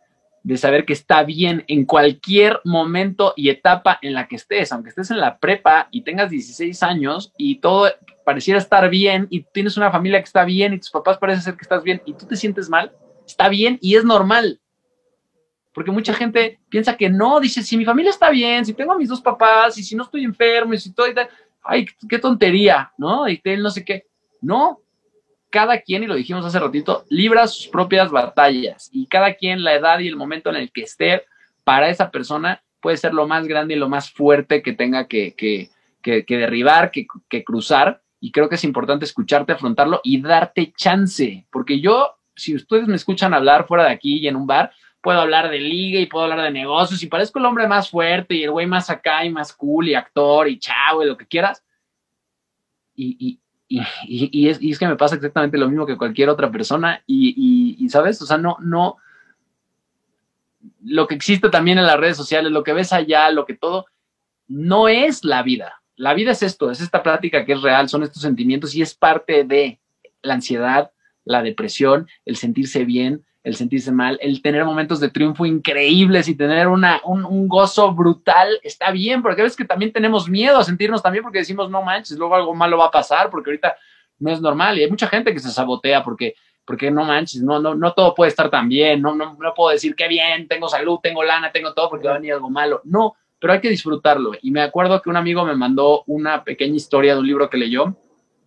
de saber que está bien en cualquier momento y etapa en la que estés, aunque estés en la prepa y tengas 16 años y todo pareciera estar bien y tienes una familia que está bien y tus papás parecen ser que estás bien y tú te sientes mal, está bien y es normal. Porque mucha gente piensa que no, dice, si mi familia está bien, si tengo a mis dos papás y si no estoy enfermo y si todo, ay, qué tontería, ¿no? Y no sé qué. No, cada quien, y lo dijimos hace ratito, libra sus propias batallas y cada quien la edad y el momento en el que esté para esa persona puede ser lo más grande y lo más fuerte que tenga que, que, que, derribar, que, que cruzar. Y creo que es importante escucharte, afrontarlo y darte chance, porque yo, si ustedes me escuchan hablar fuera de aquí y en un bar, puedo hablar de liga y puedo hablar de negocios y parezco el hombre más fuerte y el güey más acá y más cool y actor y chavo y lo que quieras. y, es, que me pasa exactamente lo mismo que cualquier otra persona y, ¿sabes? O sea, no, no, lo que existe también en las redes sociales, lo que ves allá, lo que todo, no es la vida. La vida es esto, es esta práctica que es real, son estos sentimientos y es parte de la ansiedad, la depresión, el sentirse bien, el sentirse mal, el tener momentos de triunfo increíbles y tener una, un, gozo brutal, está bien, porque a veces que también tenemos miedo a sentirnos también porque decimos, no manches, luego algo malo va a pasar, porque ahorita no es normal. Y hay mucha gente que se sabotea porque, porque no manches, no, no, no todo puede estar tan bien, no, no, no puedo decir que bien, tengo salud, tengo lana, tengo todo porque va a venir algo malo. No, pero hay que disfrutarlo. Y me acuerdo que un amigo me mandó una pequeña historia de un libro que leyó,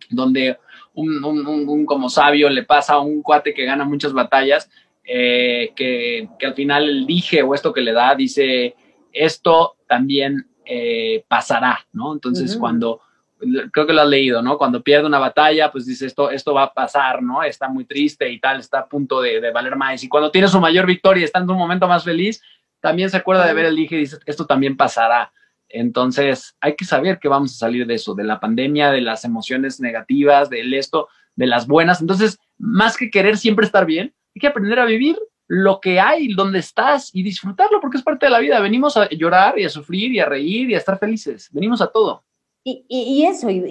donde un, un, un como sabio le pasa a un cuate que gana muchas batallas eh, que, al final dije o esto que le da dice, esto también eh, pasará, ¿no? Entonces cuando, creo que lo has leído, ¿no? Cuando pierde una batalla, pues dice, esto, esto va a pasar, ¿no? Está muy triste y tal, está a punto de, valer más. Y cuando tiene su mayor victoria y está en un momento más feliz, también se acuerda de ver el dije y dice, esto también pasará. Entonces, hay que saber que vamos a salir de eso, de la pandemia, de las emociones negativas, del esto, de las buenas. Entonces, más que querer siempre estar bien, hay que aprender a vivir lo que hay, donde estás y disfrutarlo porque es parte de la vida. Venimos a llorar y a sufrir y a reír y a estar felices. Venimos a todo. Y, eso, y,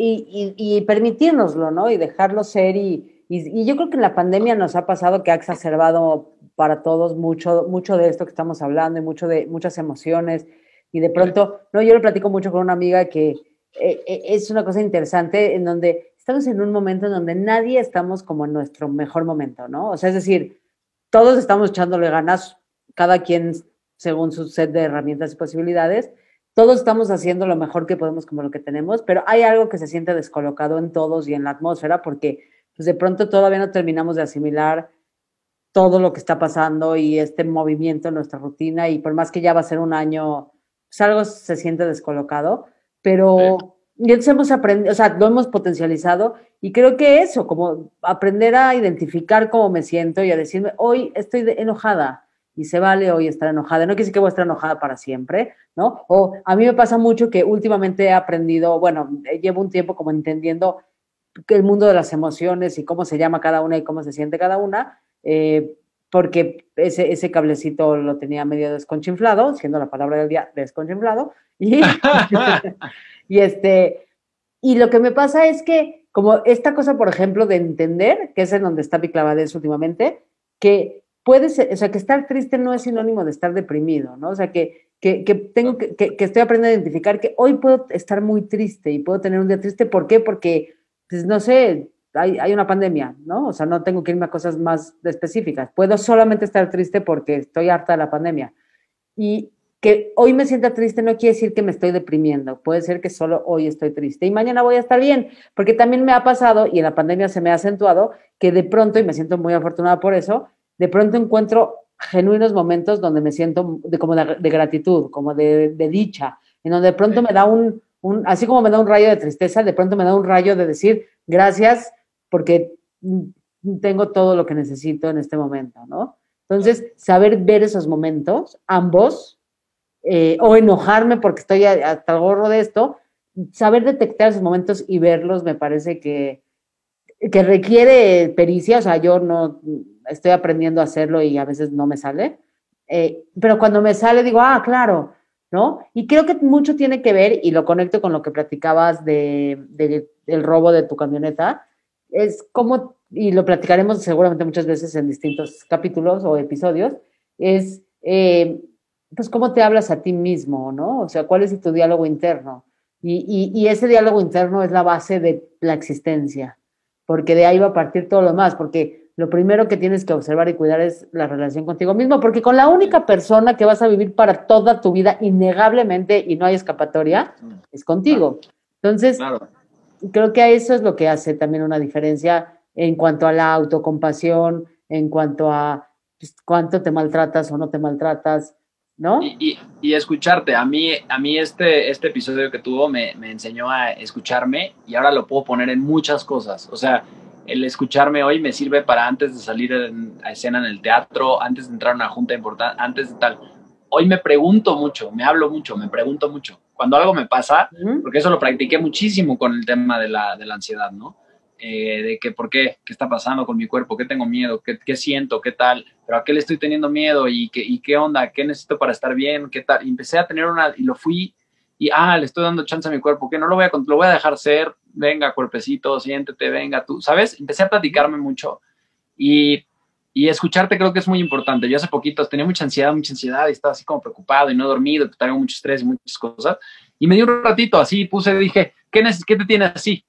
y, permitirnoslo, ¿no? Y dejarlo ser. Y, yo creo que en la pandemia nos ha pasado que ha exacerbado para todos mucho, mucho de esto que estamos hablando y mucho de muchas emociones. Y de pronto, no, yo lo platico mucho con una amiga que eh, eh, es una cosa interesante en donde estamos en un momento en donde nadie estamos como en nuestro mejor momento, ¿no? O sea, es decir, todos estamos echándole ganas, cada quien según su set de herramientas y posibilidades, todos estamos haciendo lo mejor que podemos como lo que tenemos, pero hay algo que se siente descolocado en todos y en la atmósfera porque pues de pronto todavía no terminamos de asimilar todo lo que está pasando y este movimiento en nuestra rutina y por más que ya va a ser un año, pues algo se siente descolocado, pero y entonces hemos aprendido, o sea, lo hemos potencializado y creo que eso, como aprender a identificar cómo me siento y a decirme, hoy estoy enojada y se vale hoy estar enojada. No quiere decir que voy a estar enojada para siempre, ¿no? O a mí me pasa mucho que últimamente he aprendido, bueno, llevo un tiempo como entendiendo el mundo de las emociones y cómo se llama cada una y cómo se siente cada una, eh, porque ese, ese cablecito lo tenía medio desconchinflado, siendo la palabra del día desconchinflado, y, Y este, y lo que me pasa es que, como esta cosa, por ejemplo, de entender, que es en donde está mi clavadez últimamente, que puede ser, o sea, que estar triste no es sinónimo de estar deprimido, ¿no? O sea, que, que, que tengo que, que, estoy aprendiendo a identificar que hoy puedo estar muy triste y puedo tener un día triste. ¿Por qué? Porque, pues, no sé, hay, hay, una pandemia, ¿no? O sea, no tengo que irme a cosas más específicas. Puedo solamente estar triste porque estoy harta de la pandemia. Y, que hoy me sienta triste no quiere decir que me estoy deprimiendo, puede ser que solo hoy estoy triste y mañana voy a estar bien, porque también me ha pasado y en la pandemia se me ha acentuado que de pronto, y me siento muy afortunada por eso, de pronto encuentro genuinos momentos donde me siento de, como de, gratitud, como de, dicha, en donde de pronto me da un, un, así como me da un rayo de tristeza, de pronto me da un rayo de decir gracias porque tengo todo lo que necesito en este momento, ¿no? Entonces, saber ver esos momentos, ambos, eh, o enojarme porque estoy hasta el gorro de esto, saber detectar esos momentos y verlos me parece que, que requiere pericia, o sea, yo no, estoy aprendiendo a hacerlo y a veces no me sale. Eh, pero cuando me sale digo, ah, claro, ¿no? Y creo que mucho tiene que ver, y lo conecto con lo que platicabas de, del robo de tu camioneta, es como, y lo platicaremos seguramente muchas veces en distintos capítulos o episodios, es eh, pues cómo te hablas a ti mismo, ¿no? O sea, cuál es tu diálogo interno. Y, y, ese diálogo interno es la base de la existencia, porque de ahí va a partir todo lo demás, porque lo primero que tienes que observar y cuidar es la relación contigo mismo, porque con la única persona que vas a vivir para toda tu vida, innegablemente, y no hay escapatoria, es contigo. Entonces, creo que eso es lo que hace también una diferencia en cuanto a la autocompasión, en cuanto a pues, cuánto te maltratas o no te maltratas, ¿no? Y, y, escucharte. A mí, a mí este, este episodio que tuvo me, me, enseñó a escucharme y ahora lo puedo poner en muchas cosas. O sea, el escucharme hoy me sirve para antes de salir a escena en el teatro, antes de entrar a una junta importante, antes de tal. Hoy me pregunto mucho, me hablo mucho, me pregunto mucho. Cuando algo me pasa, porque eso lo practiqué muchísimo con el tema de la, de la ansiedad, ¿no? Eh, de que por qué, qué está pasando con mi cuerpo, qué tengo miedo, qué, qué siento, qué tal, pero a qué le estoy teniendo miedo y qué, y qué onda, qué necesito para estar bien, qué tal. Y empecé a tener una, y lo fui, y ah, le estoy dando chance a mi cuerpo, que no lo voy a, lo voy a dejar ser, venga, cuerpecito, siéntete, venga, tú, ¿sabes? Empecé a platicarme mucho y, y escucharte creo que es muy importante. Yo hace poquito tenía mucha ansiedad, mucha ansiedad y estaba así como preocupado y no he dormido, tengo mucho estrés y muchas cosas. Y me dio un ratito así, puse, dije, ¿qué, ¿qué te tiene así?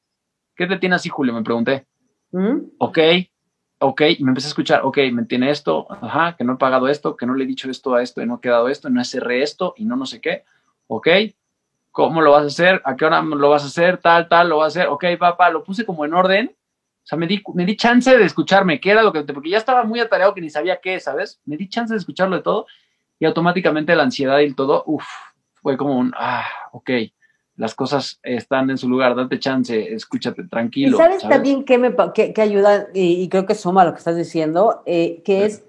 ¿Qué te tiene así, Julio? Me pregunté. ¿Mm? Ok, ok, y me empecé a escuchar, ok, me tiene esto, ajá, que no he pagado esto, que no le he dicho esto a esto, y no he quedado esto, y no cerré esto, y no no sé qué, ok, ¿cómo lo vas a hacer? ¿A qué hora lo vas a hacer? Tal, tal, lo vas a hacer, ok, papá, lo puse como en orden, sea, me di, me di chance de escucharme, qué era lo que, porque ya estaba muy atareado que ni sabía qué, ¿sabes? Me di chance de escucharlo de todo, y automáticamente la ansiedad y el todo, uff, fue como un, ah, ok, las cosas están en su lugar, date chance, escúchate tranquilo. ¿Y sabes, también qué, me, ayuda, y, creo que suma lo que estás diciendo, eh, que es,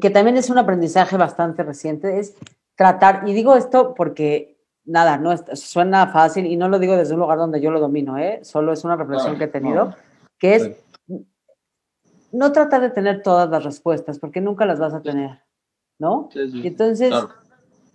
que también es un aprendizaje bastante reciente, es tratar, y digo esto porque, nada, no suena fácil, y no lo digo desde un lugar donde yo lo domino, ¿eh? solo es una reflexión que he tenido, que es no tratar de tener todas las respuestas, porque nunca las vas a tener, ¿no? y entonces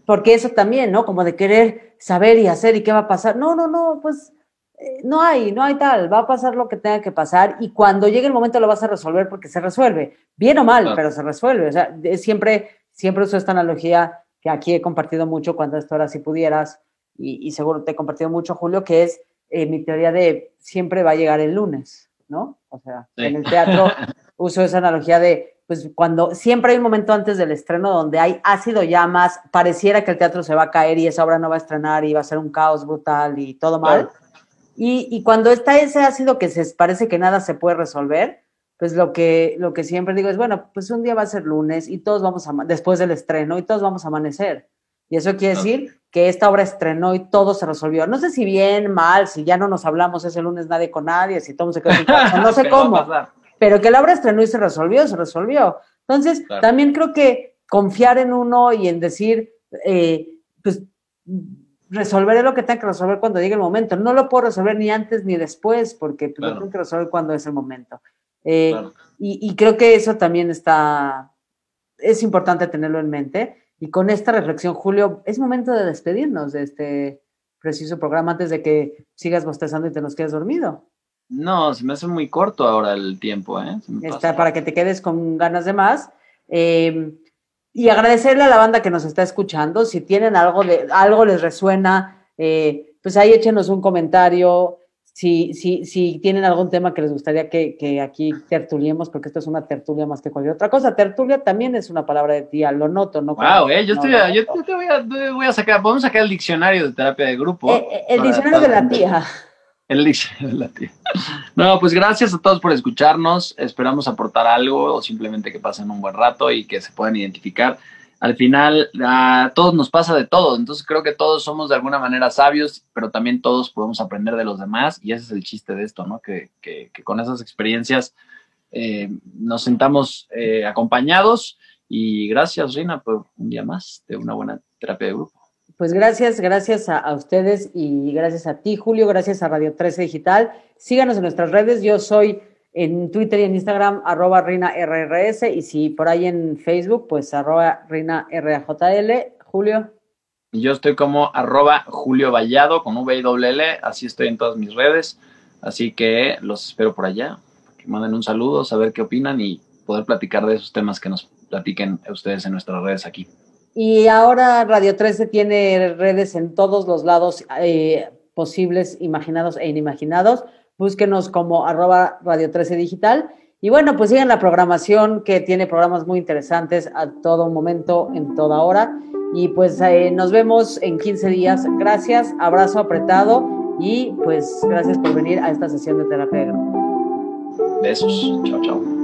porque eso también, ¿no? Como de querer saber y hacer y qué va a pasar. No, no, no, pues eh, no hay, no hay tal, va a pasar lo que tenga que pasar y cuando llegue el momento lo vas a resolver porque se resuelve, bien o mal, pero se resuelve. O sea, siempre, siempre uso esta analogía que aquí he compartido mucho cuando esto era si pudieras y, seguro te he compartido mucho, Julio, que es eh, mi teoría de siempre va a llegar el lunes, ¿no? O sea, en el teatro uso esa analogía de pues cuando siempre hay un momento antes del estreno donde hay ácido llamas, pareciera que el teatro se va a caer y esa obra no va a estrenar y va a ser un caos brutal y todo mal. Y, cuando está ese ácido que se parece que nada se puede resolver, pues lo que, lo que siempre digo es, bueno, pues un día va a ser lunes y todos vamos a, después del estreno y todos vamos a amanecer. Y eso quiere decir que esta obra estrenó y todo se resolvió. No sé si bien, mal, si ya no nos hablamos ese lunes nadie con nadie, si todo se quedó en no sé cómo pero que la obra estrenó y se resolvió, se resolvió. Entonces, también creo que confiar en uno y en decir, eh, pues resolveré lo que tenga que resolver cuando llegue el momento. No lo puedo resolver ni antes ni después, porque pues, lo tengo que resolver cuando es el momento. Eh, y, creo que eso también está, es importante tenerlo en mente. Y con esta reflexión, Julio, es momento de despedirnos de este preciso programa antes de que sigas bostezando y te nos quedes dormido. No, se me hace muy corto ahora el tiempo, ¿eh? Está para que te quedes con ganas de más. Eh, y agradecerle a la banda que nos está escuchando. Si tienen algo, de, algo les resuena, eh, pues ahí échenos un comentario. Si, si, si tienen algún tema que les gustaría que, que, aquí tertuliemos, porque esto es una tertulia más que cualquier otra cosa. Tertulia también es una palabra de tía, lo noto, ¿no? Wow, eh, yo, estoy, yo te voy, a, voy a sacar, podemos sacar el diccionario de terapia de grupo. Eh, el diccionario de la tía. El de la tía. No, pues gracias a todos por escucharnos. Esperamos aportar algo o simplemente que pasen un buen rato y que se puedan identificar. Al final, a todos nos pasa de todo. Entonces creo que todos somos de alguna manera sabios, pero también todos podemos aprender de los demás. Y ese es el chiste de esto, ¿no? Que, que, con esas experiencias eh, nos sentamos eh, acompañados. Y gracias, Reina, por un día más de una buena terapia de grupo pues gracias, gracias a, ustedes y gracias a ti, Julio, gracias a Radio 13 Digital. Síganos en nuestras redes. Yo soy en Twitter y en Instagram, arroba RinaRRS, y si por ahí en Facebook, pues arroba RinaRAJL. Julio. Yo estoy como arroba Julio Vallado con VWL, así estoy en todas mis redes, así que los espero por allá, que manden un saludo, saber qué opinan y poder platicar de esos temas que nos platiquen ustedes en nuestras redes aquí. Y ahora Radio 13 tiene redes en todos los lados eh, posibles, imaginados e inimaginados búsquenos como arroba Radio 13 Digital. Y bueno, pues sigan la programación que tiene programas muy interesantes a todo momento, en toda hora. Y pues eh, nos vemos en 15 días. Gracias, abrazo apretado y pues gracias por venir a esta sesión de terapia. Besos, chao, chao.